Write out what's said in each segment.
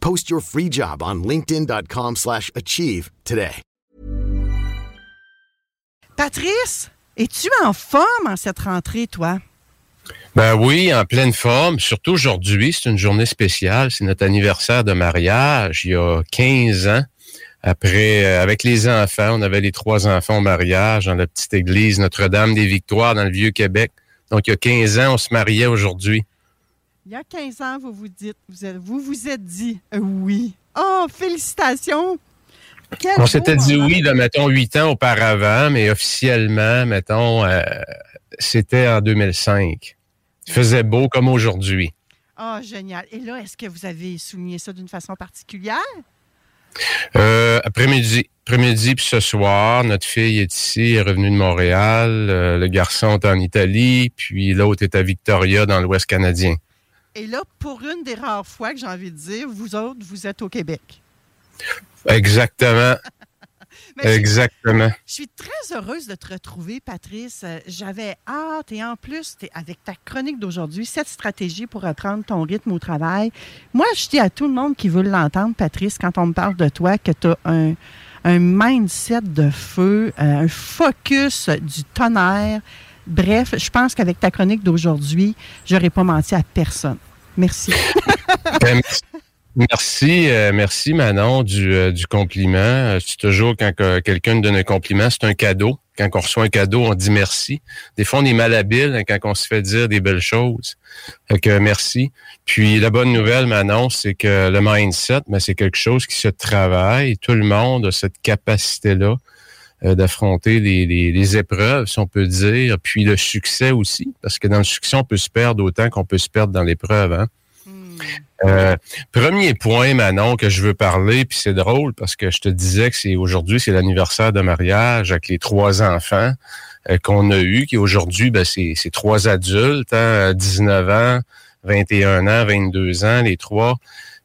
Post your free job on linkedin.com/achieve slash achieve today. Patrice, es-tu en forme en cette rentrée, toi? Ben oui, en pleine forme. Surtout aujourd'hui, c'est une journée spéciale. C'est notre anniversaire de mariage il y a 15 ans. Après, euh, avec les enfants, on avait les trois enfants au mariage dans la petite église Notre-Dame des Victoires dans le Vieux-Québec. Donc, il y a 15 ans, on se mariait aujourd'hui. Il y a 15 ans, vous vous dites, vous êtes- vous, vous êtes dit euh, oui. Oh, félicitations! Quel On s'était dit moment. oui, là, mettons, huit ans auparavant, mais officiellement, mettons, euh, c'était en 2005. Il faisait beau comme aujourd'hui. Ah, génial. Et là, est-ce que vous avez souligné ça d'une façon particulière? Euh, après-midi, après-midi, puis ce soir, notre fille est ici, est revenue de Montréal. euh, le garçon est en Italie, puis l'autre est à Victoria, dans l'Ouest canadien. Et là, pour une des rares fois que j'ai envie de dire, vous autres, vous êtes au Québec. Exactement, exactement. Je suis très heureuse de te retrouver, Patrice. J'avais hâte et en plus, avec ta chronique d'aujourd'hui, cette stratégie pour reprendre ton rythme au travail. Moi, je dis à tout le monde qui veut l'entendre, Patrice, quand on me parle de toi, que tu as un, un mindset de feu, euh, un focus du tonnerre. Bref, je pense qu'avec ta chronique d'aujourd'hui, j'aurais pas menti à personne. Merci. Ben, merci. Euh, merci Manon du, euh, compliment. Euh, C'est toujours quand que quelqu'un nous donne un compliment, c'est un cadeau. Quand on reçoit un cadeau, on dit merci. Des fois, on est malhabile hein, quand on se fait dire des belles choses. Fait que merci. Puis la bonne nouvelle, Manon, c'est que le mindset, ben, c'est quelque chose qui se travaille. Tout le monde a cette capacité-là euh, d'affronter les, les, les épreuves, si on peut dire, puis le succès aussi, parce que dans le succès, on peut se perdre autant qu'on peut se perdre dans l'épreuve. Hein? Euh, premier point, Manon, que je veux parler, puis c'est drôle parce que je te disais que c'est aujourd'hui, c'est l'anniversaire de mariage avec les trois enfants euh, qu'on a eus, qui aujourd'hui, ben, c'est c'est trois adultes, hein, 19 ans, 21 ans, 22 ans, les trois.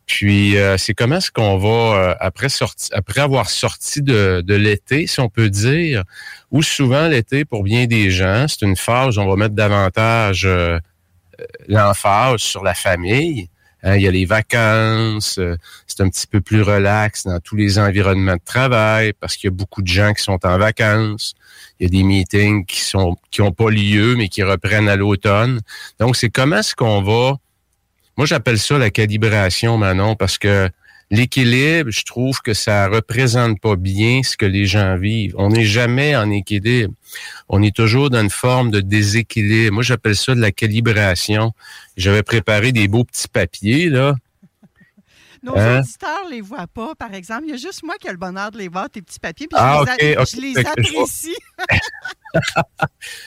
Puis euh, c'est comment est-ce qu'on va, euh, après, sorti, après avoir sorti de, de l'été, si on peut dire, ou souvent l'été, pour bien des gens, c'est une phase où on va mettre davantage euh, l'emphase sur la famille. Hein, il y a les vacances, euh, c'est un petit peu plus relax dans tous les environnements de travail parce qu'il y a beaucoup de gens qui sont en vacances. Il y a des meetings qui sont qui ont pas lieu mais qui reprennent à l'automne. Donc c'est comment est-ce qu'on va Moi j'appelle ça la calibration Manon parce que l'équilibre, je trouve que ça représente pas bien ce que les gens vivent. On n'est jamais en équilibre. On est toujours dans une forme de déséquilibre. Moi j'appelle ça de la calibration. J'avais préparé des beaux petits papiers, là. Nos Hein? auditeurs les voient pas, par exemple. Il y a juste moi qui ai le bonheur de les voir, tes petits papiers, puis Ah, je les, a- ok, ok. je les apprécie.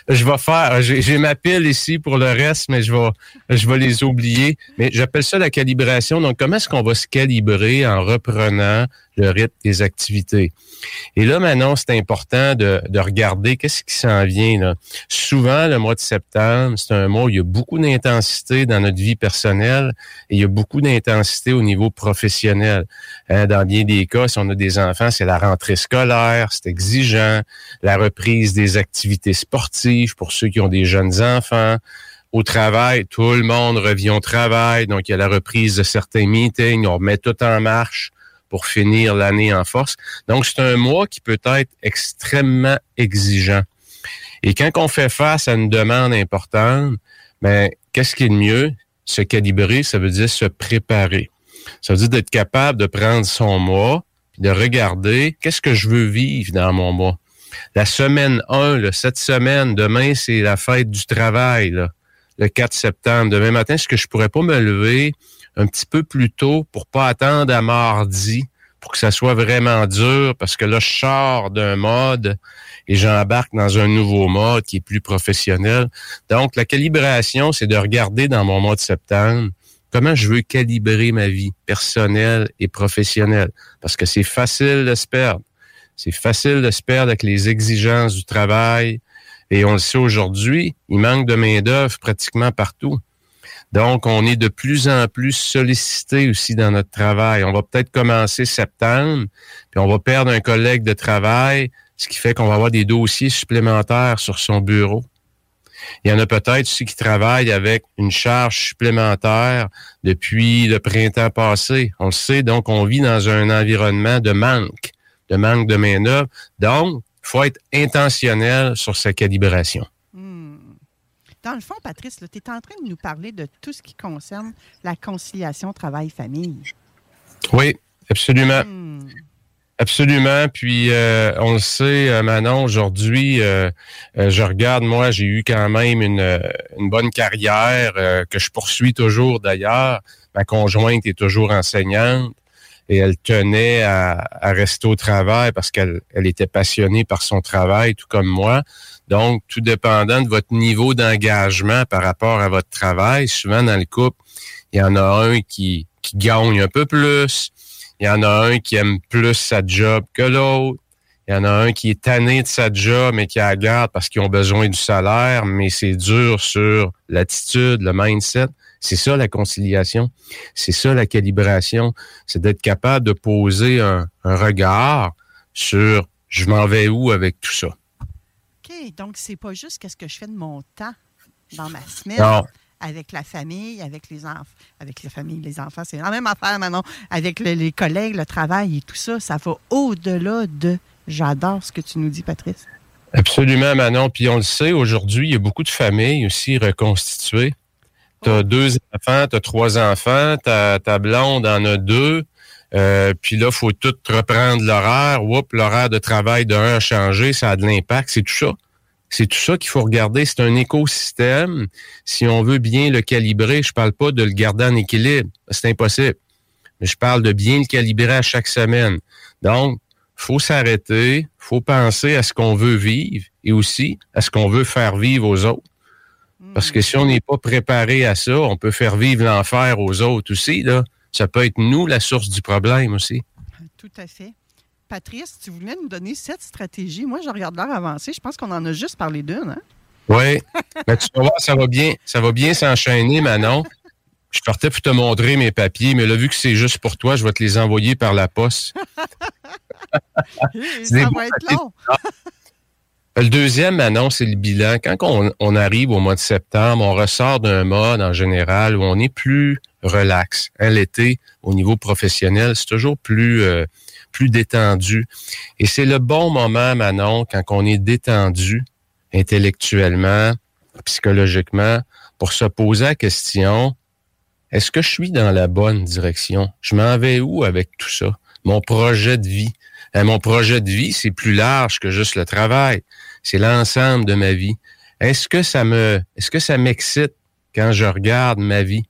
Je vais faire, j'ai ma pile ici pour le reste, mais je vais, je vais les oublier. Mais j'appelle ça la calibration. Donc, comment est-ce qu'on va se calibrer en reprenant le rythme des activités? Et là, maintenant, c'est important de, de regarder qu'est-ce qui s'en vient. Là. Souvent, le mois de septembre, c'est un mois où il y a beaucoup d'intensité dans notre vie personnelle et il y a beaucoup d'intensité au niveau professionnel. Hein, dans bien des cas, si on a des enfants, c'est la rentrée scolaire, c'est exigeant, la reprise des activités sportives pour ceux qui ont des jeunes enfants. Au travail, tout le monde revient au travail, donc il y a la reprise de certains meetings, on remet tout en marche pour finir l'année en force. Donc, c'est un mois qui peut être extrêmement exigeant. Et quand on fait face à une demande importante, ben, qu'est-ce qui est de mieux? Se calibrer, ça veut dire se préparer. Ça veut dire d'être capable de prendre son mois, de regarder qu'est-ce que je veux vivre dans mon mois. La semaine 1, cette semaine, demain, c'est la fête du travail, le 4 septembre. Demain matin, est-ce que je pourrais pas me lever un petit peu plus tôt pour pas attendre à mardi pour que ça soit vraiment dur parce que là, je sors d'un mode et j'embarque dans un nouveau mode qui est plus professionnel. Donc, la calibration, c'est de regarder dans mon mois de septembre comment je veux calibrer ma vie personnelle et professionnelle. Parce que c'est facile de se perdre. C'est facile de se perdre avec les exigences du travail. Et on le sait aujourd'hui, il manque de main-d'œuvre pratiquement partout. Donc, on est de plus en plus sollicité aussi dans notre travail. On va peut-être commencer septembre, puis on va perdre un collègue de travail, ce qui fait qu'on va avoir des dossiers supplémentaires sur son bureau. Il y en a peut-être ceux qui travaillent avec une charge supplémentaire depuis le printemps passé. On le sait, donc on vit dans un environnement de manque, de manque de main-d'œuvre. Donc, il faut être intentionnel sur sa calibration. Dans le fond, Patrice, tu es en train de nous parler de tout ce qui concerne la conciliation travail-famille. Oui, absolument. Hmm. Absolument. Puis euh, on le sait, euh, Manon, aujourd'hui, euh, je regarde, moi, j'ai eu quand même une, une bonne carrière que je poursuis toujours d'ailleurs. Ma conjointe est toujours enseignante et elle tenait à, à rester au travail parce qu'elle elle était passionnée par son travail, tout comme moi. Donc, tout dépendant de votre niveau d'engagement par rapport à votre travail, souvent dans le couple, il y en a un qui, qui gagne un peu plus, il y en a un qui aime plus sa job que l'autre. Il y en a un qui est tanné de sa job, mais qui la garde parce qu'ils ont besoin du salaire, mais c'est dur sur l'attitude, le mindset. C'est ça la conciliation. C'est ça la calibration. C'est d'être capable de poser un, regard sur je m'en vais où avec tout ça. OK. Donc, c'est pas juste qu'est-ce que je fais de mon temps dans ma semaine avec la famille, avec les enfants, avec la famille, les enfants, c'est la même affaire maintenant, avec les collègues, le travail et tout ça, ça va au-delà de j'adore ce que tu nous dis, Patrice. Absolument, Manon. Puis on le sait, aujourd'hui, il y a beaucoup de familles aussi reconstituées. Tu as deux enfants, tu as trois enfants, ta, ta blonde en a deux. Euh, puis là, il faut tout reprendre l'horaire. Oups, l'horaire de travail d'un a changé, ça a de l'impact. C'est tout ça. C'est tout ça qu'il faut regarder. C'est un écosystème. Si on veut bien le calibrer, je parle pas de le garder en équilibre. C'est impossible. Mais je parle de bien le calibrer à chaque semaine. Donc, faut s'arrêter, faut penser à ce qu'on veut vivre et aussi à ce qu'on veut faire vivre aux autres. Parce que si on n'est pas préparé à ça, on peut faire vivre l'enfer aux autres aussi. Là. Ça peut être nous la source du problème aussi. Tout à fait. Patrice, tu voulais nous donner cette stratégie. Moi, je regarde l'heure avancée. Je pense qu'on en a juste parlé d'une. Hein? Oui. Mais tu vas voir, ça va bien, ça va bien s'enchaîner, Manon. Je partais pour te montrer mes papiers, mais là, vu que c'est juste pour toi, je vais te les envoyer par la poste. ça va être long. Le deuxième, Manon, c'est le bilan. Quand on, arrive au mois de septembre, on ressort d'un mode en général où on est plus relax. Hein, L'été, au niveau professionnel, c'est toujours plus euh, plus détendu. Et c'est le bon moment, Manon, quand on est détendu intellectuellement, psychologiquement, pour se poser la question, est-ce que je suis dans la bonne direction? Je m'en vais où avec tout ça? Mon projet de vie. Hein, mon projet de vie, c'est plus large que juste le travail. C'est l'ensemble de ma vie. Est-ce que ça me, est-ce que ça m'excite quand je regarde ma vie?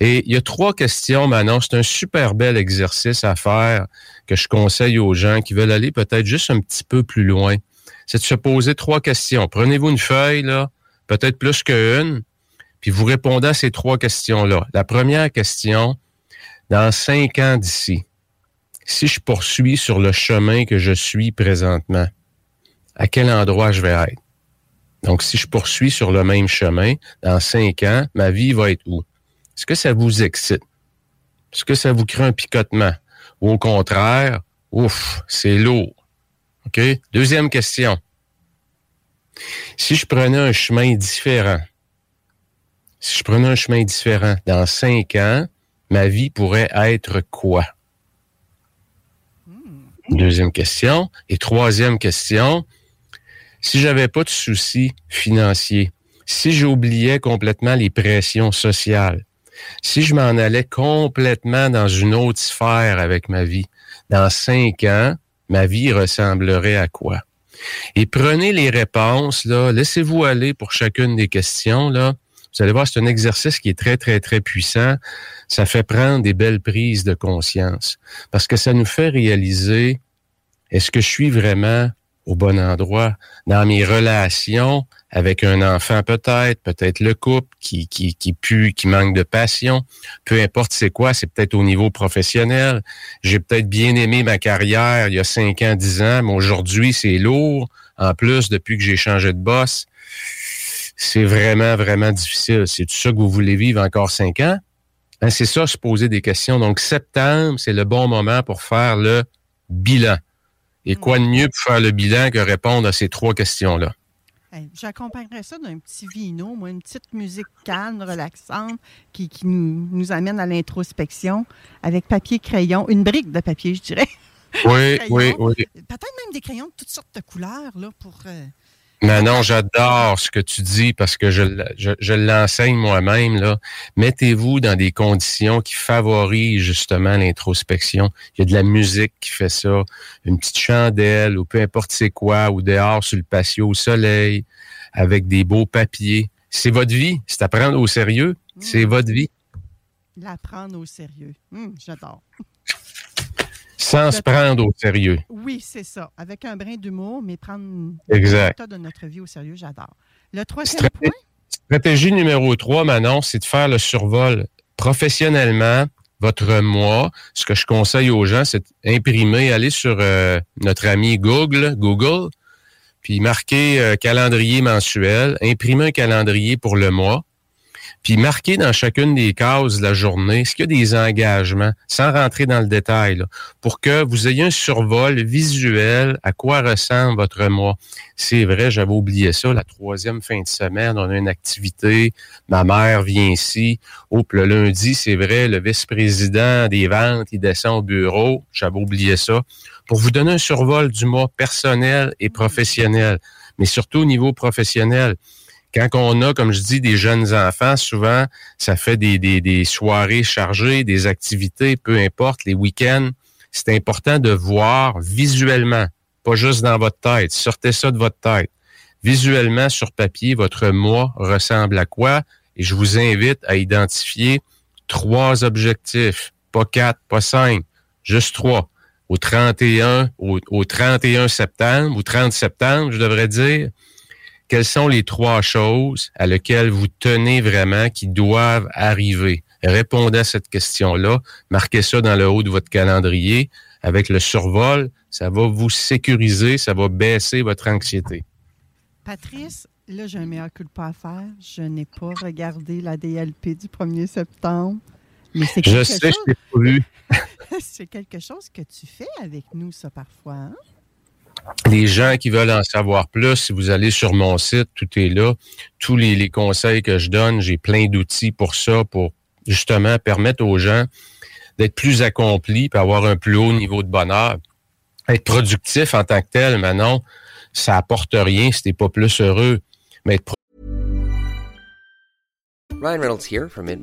Et il y a trois questions, Manon. C'est un super bel exercice à faire que je conseille aux gens qui veulent aller peut-être juste un petit peu plus loin. C'est de se poser trois questions. Prenez-vous une feuille, là, peut-être plus qu'une, puis vous répondez à ces trois questions-là. La première question, dans cinq ans d'ici, si je poursuis sur le chemin que je suis présentement, à quel endroit je vais être? Donc, si je poursuis sur le même chemin, dans cinq ans, ma vie va être où? Est-ce que ça vous excite? Est-ce que ça vous crée un picotement? Ou au contraire, ouf, c'est lourd. OK? Deuxième question. Si je prenais un chemin différent, si je prenais un chemin différent, dans cinq ans, ma vie pourrait être quoi? Deuxième question. Et troisième question, si j'avais pas de soucis financiers, si j'oubliais complètement les pressions sociales, si je m'en allais complètement dans une autre sphère avec ma vie, dans cinq ans, ma vie ressemblerait à quoi? Et prenez les réponses, là, laissez-vous aller pour chacune des questions, là. Vous allez voir, c'est un exercice qui est très, très, très puissant. Ça fait prendre des belles prises de conscience parce que ça nous fait réaliser est-ce que je suis vraiment au bon endroit dans mes relations avec un enfant peut-être, peut-être le couple qui, qui, qui pue, qui manque de passion, peu importe c'est quoi, c'est peut-être au niveau professionnel. J'ai peut-être bien aimé ma carrière il y a 5 ans, 10 ans, mais aujourd'hui c'est lourd. En plus, depuis que j'ai changé de boss, c'est vraiment, vraiment difficile. C'est tout ça que vous voulez vivre encore cinq ans? Ben, c'est ça, se poser des questions. Donc, septembre, c'est le bon moment pour faire le bilan. Et quoi de mieux pour faire le bilan que répondre à ces trois questions-là? J'accompagnerais ça d'un petit vino, moi, une petite musique calme, relaxante, qui, nous, nous, amène à l'introspection avec papier-crayon, une brique de papier, je dirais. Oui, oui, oui. Peut-être même des crayons de toutes sortes de couleurs, là, pour. Euh, non, j'adore ce que tu dis parce que je, je, l'enseigne moi-même. Là. Mettez-vous dans des conditions qui favorisent justement l'introspection. Il y a de la musique qui fait ça, une petite chandelle ou peu importe c'est quoi, ou dehors sur le patio au soleil, avec des beaux papiers. C'est votre vie, c'est à prendre au sérieux. C'est mmh. votre vie. La prendre au sérieux. Mmh, j'adore. Sans se prendre au sérieux. Oui, c'est ça. Avec un brin d'humour, mais prendre exact. de notre vie au sérieux, j'adore. Le troisième point? Stratégie numéro trois, Manon, c'est de faire le survol professionnellement. Votre mois, ce que je conseille aux gens, c'est d'imprimer, aller sur euh, notre ami Google, Google, puis marquer euh, calendrier mensuel, imprimer un calendrier pour le mois, puis marquer dans chacune des cases de la journée, est-ce qu'il y a des engagements, sans rentrer dans le détail, pour que vous ayez un survol visuel à quoi ressemble votre mois? C'est vrai, j'avais oublié ça, la troisième fin de semaine, on a une activité, ma mère vient ici. Oh, le lundi, c'est vrai, le vice-président des ventes, il descend au bureau, j'avais oublié ça, pour vous donner un survol du mois personnel et professionnel, mais surtout au niveau professionnel. Quand on a, comme je dis, des jeunes enfants, souvent, ça fait des, des, soirées chargées, des activités, peu importe, les week-ends. C'est important de voir visuellement, pas juste dans votre tête. Sortez ça de votre tête. Visuellement, sur papier, votre mois ressemble à quoi? Et je vous invite à identifier trois objectifs. Pas quatre, pas cinq, juste trois. Au 31, au, au 31 septembre, ou 30 septembre, je devrais dire, quelles sont les trois choses à lesquelles vous tenez vraiment qui doivent arriver? Répondez à cette question-là. Marquez ça dans le haut de votre calendrier. Avec le survol, ça va vous sécuriser, ça va baisser votre anxiété. Patrice, là, j'ai un meilleur pas à faire. Je n'ai pas regardé la DLP du 1er septembre. Mais c'est je sais, chose... je pas vu. c'est quelque chose que tu fais avec nous, ça, parfois. Hein? Les gens qui veulent en savoir plus, si vous allez sur mon site, tout est là. Tous les, conseils que je donne, j'ai plein d'outils pour ça, pour justement permettre aux gens d'être plus accomplis, et avoir un plus haut niveau de bonheur. Être productif en tant que tel, maintenant, ça apporte rien si t'es pas plus heureux. Mais Ryan Reynolds here from Mint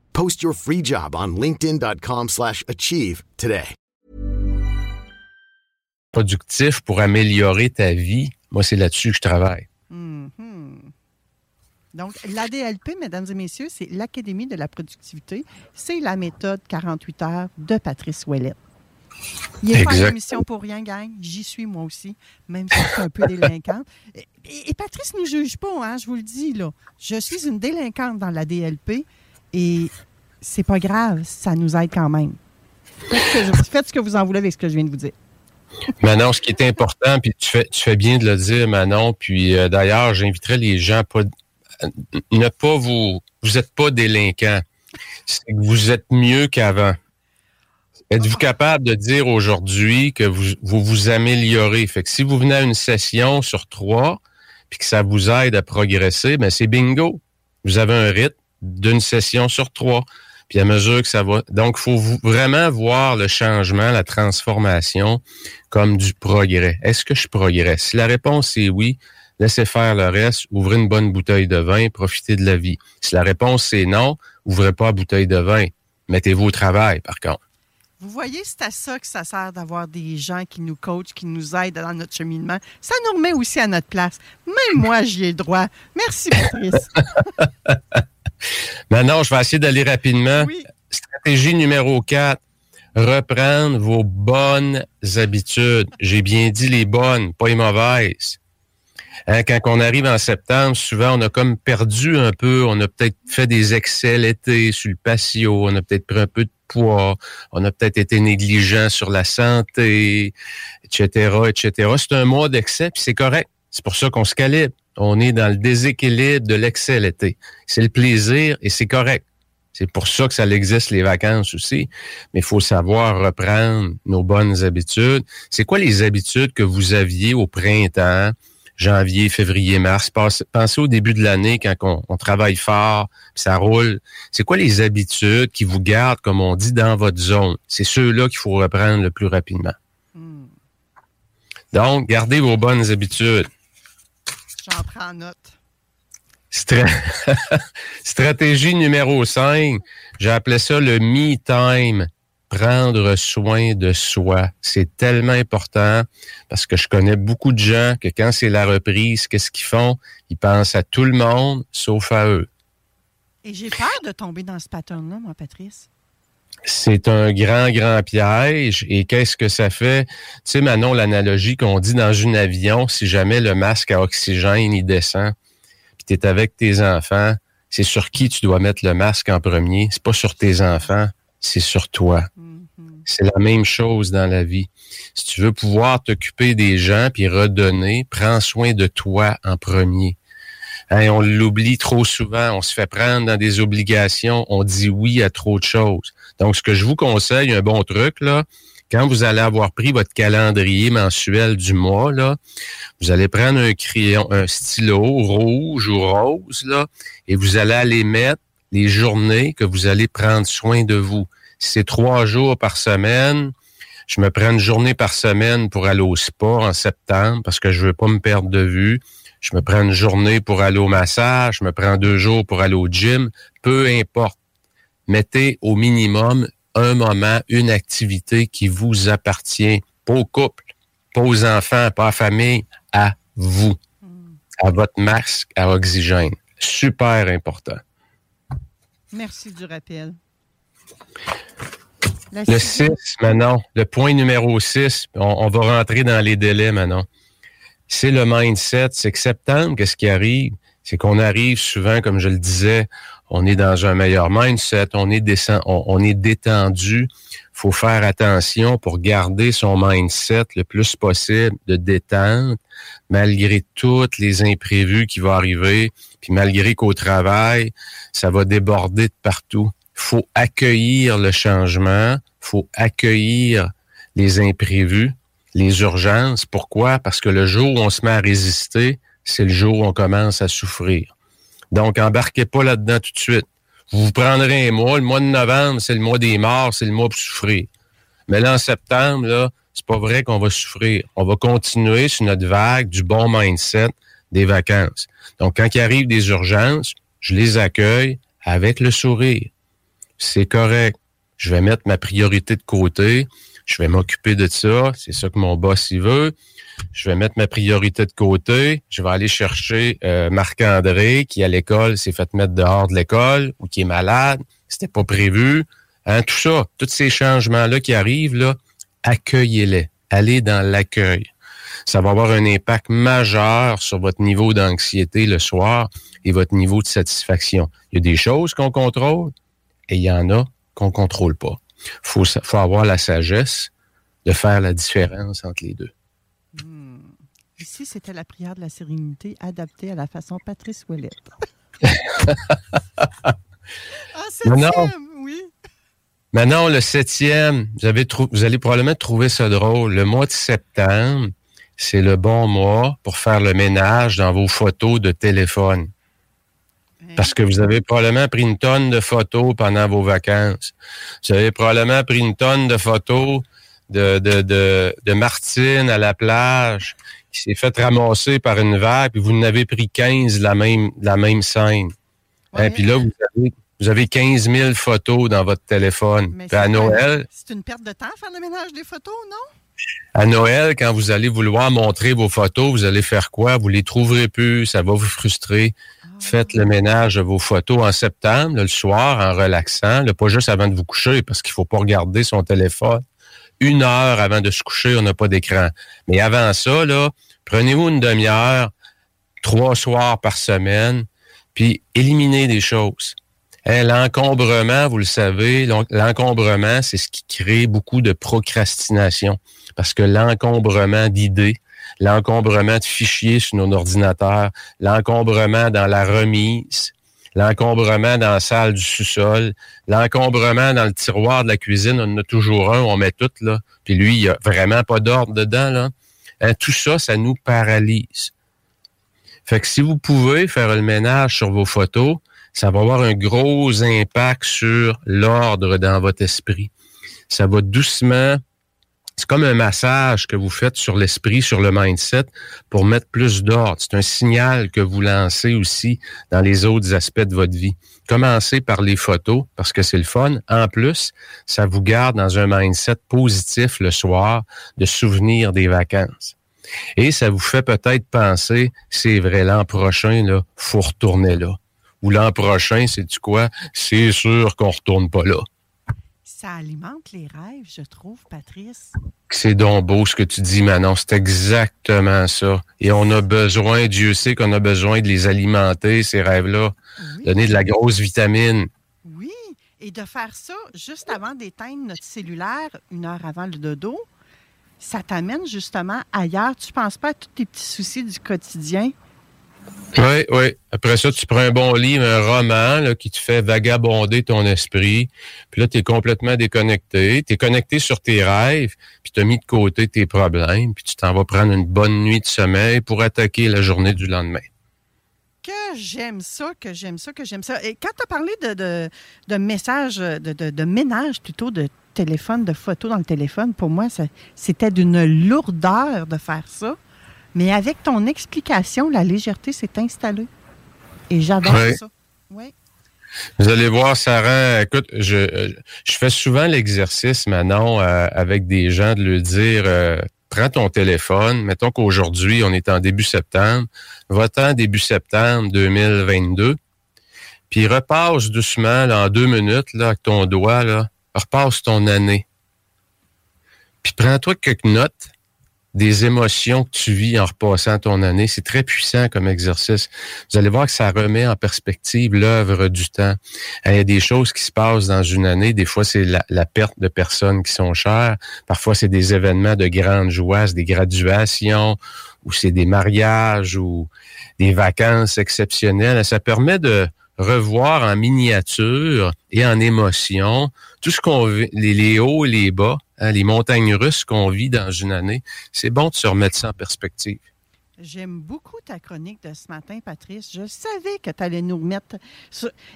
Post your free job on linkedin.com/achieve today. Productif pour améliorer ta vie. Moi, c'est là-dessus que je travaille. Mm -hmm. Donc, l'ADLP, mesdames et messieurs, c'est l'Académie de la productivité. C'est la méthode 48 heures de Patrice Ouellet. Il n'est pas en mission pour rien, gang. J'y suis moi aussi, même si je suis un peu délinquante. Et, Patrice ne nous juge pas, hein, je vous le dis. là. Je suis une délinquante dans la DLP et c'est pas grave, ça nous aide quand même. Faites ce, que vous en voulez avec ce que je viens de vous dire. Manon, ce qui est important, puis tu fais, tu fais bien de le dire, Manon, puis euh, d'ailleurs, j'inviterai les gens pas ne pas vous vous êtes pas délinquant. C'est que vous êtes mieux qu'avant. Êtes-vous capable de dire aujourd'hui que vous, vous, améliorez? Fait que si vous venez à une session sur trois, puis que ça vous aide à progresser, ben c'est bingo. Vous avez un rythme d'une session sur trois. Puis à mesure que ça va. Donc, il faut vraiment voir le changement, la transformation comme du progrès. Est-ce que je progresse? Si la réponse est oui, laissez faire le reste, ouvrez une bonne bouteille de vin, profitez de la vie. Si la réponse est non, ouvrez pas la bouteille de vin. Mettez-vous au travail, par contre. Vous voyez, c'est à ça que ça sert d'avoir des gens qui nous coachent, qui nous aident dans notre cheminement. Ça nous remet aussi à notre place. Même moi, j'y ai le droit. Merci, Patrice. Maintenant, je vais essayer d'aller rapidement. Stratégie numéro 4. Reprendre vos bonnes habitudes. J'ai bien dit les bonnes, pas les mauvaises. Hein, quand on arrive en septembre, souvent, on a comme perdu un peu. On a peut-être fait des excès l'été sur le patio. On a peut-être pris un peu de poids. On a peut-être été négligent sur la santé, etc., etc. C'est un mois d'excès, puis c'est correct. C'est pour ça qu'on se calibre. On est dans le déséquilibre de l'excès l'été. C'est le plaisir et c'est correct. C'est pour ça que ça existe les vacances aussi. Mais il faut savoir reprendre nos bonnes habitudes. C'est quoi les habitudes que vous aviez au printemps, janvier, février, mars? Pensez au début de l'année quand on, travaille fort, ça roule. C'est quoi les habitudes qui vous gardent, comme on dit, dans votre zone? C'est ceux-là qu'il faut reprendre le plus rapidement. Hmm. Donc, gardez vos bonnes habitudes. J'en prends note. Stratégie numéro 5, j'ai appelé ça le me time prendre soin de soi. C'est tellement important parce que je connais beaucoup de gens que quand c'est la reprise, qu'est-ce qu'ils font? Ils pensent à tout le monde sauf à eux. Et j'ai peur de tomber dans ce pattern-là, moi, Patrice. C'est un grand, grand piège. Et qu'est-ce que ça fait? Tu sais, Manon, l'analogie qu'on dit dans un avion, si jamais le masque à oxygène, il descend, puis tu es avec tes enfants, c'est sur qui tu dois mettre le masque en premier? C'est pas sur tes enfants, c'est sur toi. Mm-hmm. C'est la même chose dans la vie. Si tu veux pouvoir t'occuper des gens puis redonner, prends soin de toi en premier. On l'oublie trop souvent, on se fait prendre dans des obligations, on dit oui à trop de choses. Donc, ce que je vous conseille, un bon truc, là, quand vous allez avoir pris votre calendrier mensuel du mois, là, vous allez prendre un crayon, un stylo rouge ou rose, là, et vous allez aller mettre les journées que vous allez prendre soin de vous. C'est trois jours par semaine, je me prends une journée par semaine pour aller au sport en septembre parce que je veux pas me perdre de vue. Je me prends une journée pour aller au massage, je me prends deux jours pour aller au gym, peu importe. Mettez au minimum un moment, une activité qui vous appartient, pas au couple, pas aux enfants, pas à la famille, à vous, à votre masque à oxygène. Super important. Merci du rappel. le 6, maintenant, le point numéro 6, on, va rentrer dans les délais maintenant. C'est le mindset. C'est que septembre, qu'est-ce qui arrive? C'est qu'on arrive souvent, comme je le disais, on est dans un meilleur mindset, on est, descend, on, est détendu. faut faire attention pour garder son mindset le plus possible de détente, malgré toutes les imprévus qui vont arriver, puis malgré qu'au travail, ça va déborder de partout faut accueillir le changement, faut accueillir les imprévus, les urgences. Pourquoi? Parce que le jour où on se met à résister, c'est le jour où on commence à souffrir. Donc, embarquez pas là-dedans tout de suite. Vous vous prendrez un mois. Le mois de novembre, c'est le mois des morts, c'est le mois pour souffrir. Mais là, en septembre, là, c'est pas vrai qu'on va souffrir. On va continuer sur notre vague du bon mindset des vacances. Donc, quand il arrive des urgences, je les accueille avec le sourire c'est correct. Je vais mettre ma priorité de côté. Je vais m'occuper de ça. C'est ça que mon boss y veut. Je vais mettre ma priorité de côté. Je vais aller chercher euh, Marc-André qui, à l'école, s'est fait mettre dehors de l'école ou qui est malade. C'était pas prévu. Hein, tout ça, tous ces changements-là qui arrivent, là, accueillez-les. Allez dans l'accueil. Ça va avoir un impact majeur sur votre niveau d'anxiété le soir et votre niveau de satisfaction. Il y a des choses qu'on contrôle et il y en a qu'on contrôle pas. Faut, faut avoir la sagesse de faire la différence entre les deux. Hmm. Ici, c'était la prière de la sérénité adaptée à la façon Patrice Ouellette. ah, septième, oui. Maintenant, le septième, vous, avez vous allez probablement trouver ça drôle. Le mois de septembre, c'est le bon mois pour faire le ménage dans vos photos de téléphone. Parce que vous avez probablement pris une tonne de photos pendant vos vacances. Vous avez probablement pris une tonne de photos de, de, de, de Martine à la plage qui s'est fait ramasser par une vague, puis vous en avez pris 15 de la même, la même scène. Et hein, puis là, vous avez, vous avez 15 000 photos dans votre téléphone. Puis à Noël... C'est une perte de temps faire le ménage des photos, non? À Noël, quand vous allez vouloir montrer vos photos, vous allez faire quoi? Vous les trouverez plus, ça va vous frustrer. Ah. Faites le ménage de vos photos en septembre, le soir, en relaxant, pas juste avant de vous coucher, parce qu'il faut pas regarder son téléphone une heure avant de se coucher, on n'a pas d'écran. Mais avant ça, là, prenez-vous une demi-heure, trois soirs par semaine, puis éliminez des choses. Hein, l'encombrement, vous le savez, l'encombrement, c'est ce qui crée beaucoup de procrastination. Parce que l'encombrement d'idées, l'encombrement de fichiers sur nos ordinateurs, l'encombrement dans la remise, l'encombrement dans la salle du sous-sol, l'encombrement dans le tiroir de la cuisine, on en a toujours un, on met tout là. Puis lui, il n'y a vraiment pas d'ordre dedans là. Hein, tout ça, ça nous paralyse. Fait que si vous pouvez faire le ménage sur vos photos, ça va avoir un gros impact sur l'ordre dans votre esprit. Ça va doucement c'est comme un massage que vous faites sur l'esprit, sur le mindset, pour mettre plus d'ordre. C'est un signal que vous lancez aussi dans les autres aspects de votre vie. Commencez par les photos, parce que c'est le fun. En plus, ça vous garde dans un mindset positif le soir, de souvenir des vacances. Et ça vous fait peut-être penser, c'est vrai, l'an prochain, là, faut retourner là. Ou l'an prochain, c'est du quoi? C'est sûr qu'on retourne pas là ça alimente les rêves, je trouve, Patrice. C'est donc beau ce que tu dis, Manon. C'est exactement ça. Et on a besoin, Dieu sait qu'on a besoin de les alimenter, ces rêves-là. Donner de la grosse vitamine. Oui. Et de faire ça juste avant d'éteindre notre cellulaire, une heure avant le dodo, ça t'amène justement ailleurs. Tu ne penses pas à tous tes petits soucis du quotidien? Oui, oui. Après ça, tu prends un bon livre, un roman qui te fait vagabonder ton esprit. Puis là, tu es complètement déconnecté. Tu es connecté sur tes rêves, puis tu as mis de côté tes problèmes, puis tu t'en vas prendre une bonne nuit de sommeil pour attaquer la journée du lendemain. Que j'aime ça, que j'aime ça, que j'aime ça. Et quand tu as parlé de, de, de message, de, de, ménage plutôt, de téléphone, de photos dans le téléphone, pour moi, c'était d'une lourdeur de faire ça. Mais avec ton explication, la légèreté s'est installée. Et j'adore ça. Oui. Vous allez voir, Sarah, écoute, je, je fais souvent l'exercice maintenant euh, avec des gens de leur dire euh, prends ton téléphone, mettons qu'aujourd'hui, on est en début septembre, va-t'en début septembre 2022, puis repasse doucement là, en deux minutes là, avec ton doigt, là, repasse ton année. Puis prends-toi quelques notes des émotions que tu vis en repassant ton année. C'est très puissant comme exercice. Vous allez voir que ça remet en perspective l'œuvre du temps. Il y a des choses qui se passent dans une année. Des fois, c'est la, perte de personnes qui sont chères. Parfois, c'est des événements de grande joie, des graduations, ou c'est des mariages, ou des vacances exceptionnelles. Ça permet de revoir en miniature et en émotion tout ce qu'on vit, les hauts et les bas Hein, les montagnes russes qu'on vit dans une année, c'est bon de se remettre ça en perspective. J'aime beaucoup ta chronique de ce matin, Patrice. Je savais que tu allais nous remettre.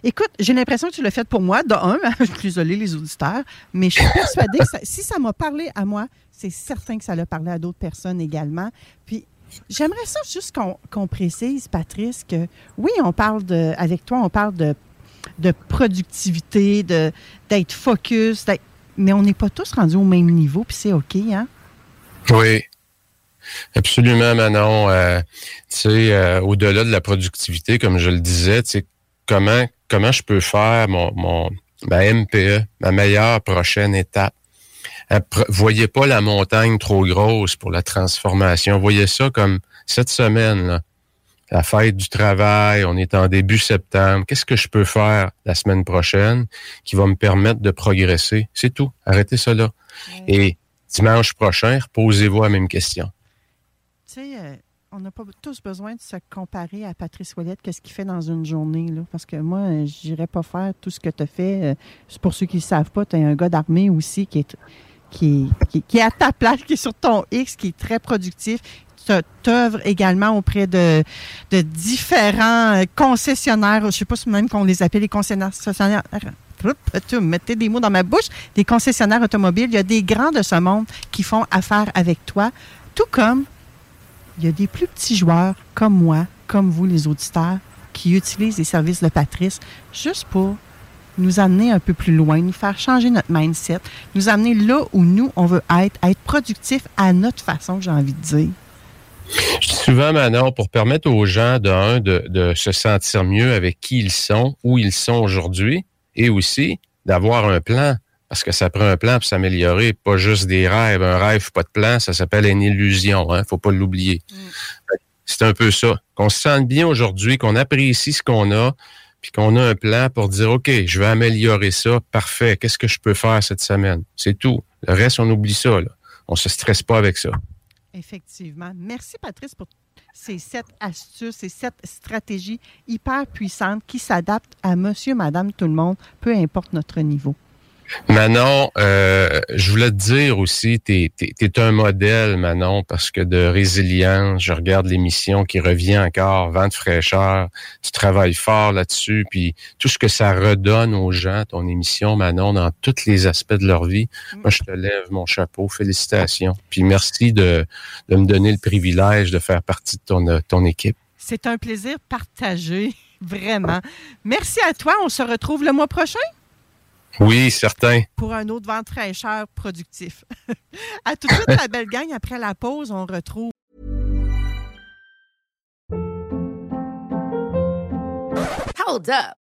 Écoute, j'ai l'impression que tu l'as fait pour moi, de un. je suis désolée, les auditeurs, mais je suis persuadée que si ça m'a parlé à moi, c'est certain que ça l'a parlé à d'autres personnes également. Puis, j'aimerais ça juste qu'on précise, Patrice, que oui, on parle de, avec toi, on parle de, de productivité, d'être focus, d'être mais on n'est pas tous rendus au même niveau, puis c'est OK, hein? Oui. Absolument, Manon. Euh, euh, au-delà de la productivité, comme je le disais, comment, comment je peux faire mon, mon ma MPE, ma meilleure prochaine étape? voyez pas la montagne trop grosse pour la transformation. Voyez ça comme cette semaine, là, la fête du travail, on est en début septembre. Qu'est-ce que je peux faire la semaine prochaine qui va me permettre de progresser? C'est tout. Arrêtez ça là. Et dimanche prochain, reposez-vous la même question. Tu sais, euh, on n'a pas tous besoin de se comparer à Patrice Ouellette, qu'est-ce qu'il fait dans une journée. Là, parce que moi, je n'irais pas faire tout ce que tu as fait. Euh, pour ceux qui ne savent pas, tu es un gars d'armée aussi qui est, qui, est à ta place, qui est sur ton X, qui est très productif, tu œuvres également auprès de, différents euh, concessionnaires, je ne sais pas si même qu'on les appelle les concessionnaires. Mettez des mots dans ma bouche. Des concessionnaires automobiles. Il y a des grands de ce monde qui font affaire avec toi. Tout comme il y a des plus petits joueurs comme moi, comme vous, les auditeurs, qui utilisent les services de Patrice juste pour nous amener un peu plus loin, nous faire changer notre mindset, nous amener là où nous, on veut être, être productif à notre façon, j'ai envie de dire. Je dis souvent, Manon, pour permettre aux gens, d'un, de, de se sentir mieux avec qui ils sont, où ils sont aujourd'hui, et aussi d'avoir un plan. Parce que ça prend un plan pour s'améliorer, pas juste des rêves. Un rêve, pas de plan, ça s'appelle une illusion. Hein? Faut pas l'oublier. Mm. C'est un peu ça. Qu'on se sente bien aujourd'hui, qu'on apprécie ce qu'on a, puis qu'on a un plan pour dire, OK, je vais améliorer ça. Parfait. Qu'est-ce que je peux faire cette semaine? C'est tout. Le reste, on oublie ça. On se stresse pas avec ça. Effectivement. Merci, Patrice, pour ces sept astuces, ces sept stratégies hyper puissantes qui s'adaptent à monsieur, madame, tout le monde, peu importe notre niveau. Manon, euh, je voulais te dire aussi, tu es, un modèle, Manon, parce que de résilience, je regarde l'émission qui revient encore, vent de fraîcheur, tu travailles fort là-dessus, puis tout ce que ça redonne aux gens, ton émission, Manon, dans tous les aspects de leur vie, moi, je te lève mon chapeau, félicitations. Puis merci de, me donner le privilège de faire partie de ton, ton équipe. C'est un plaisir partagé, vraiment. Merci à toi, on se retrouve le mois prochain? Oui, certain. Pour un autre vent fraîcheur productif. à tout de suite, la belle gang. Après la pause, on retrouve. Hold up.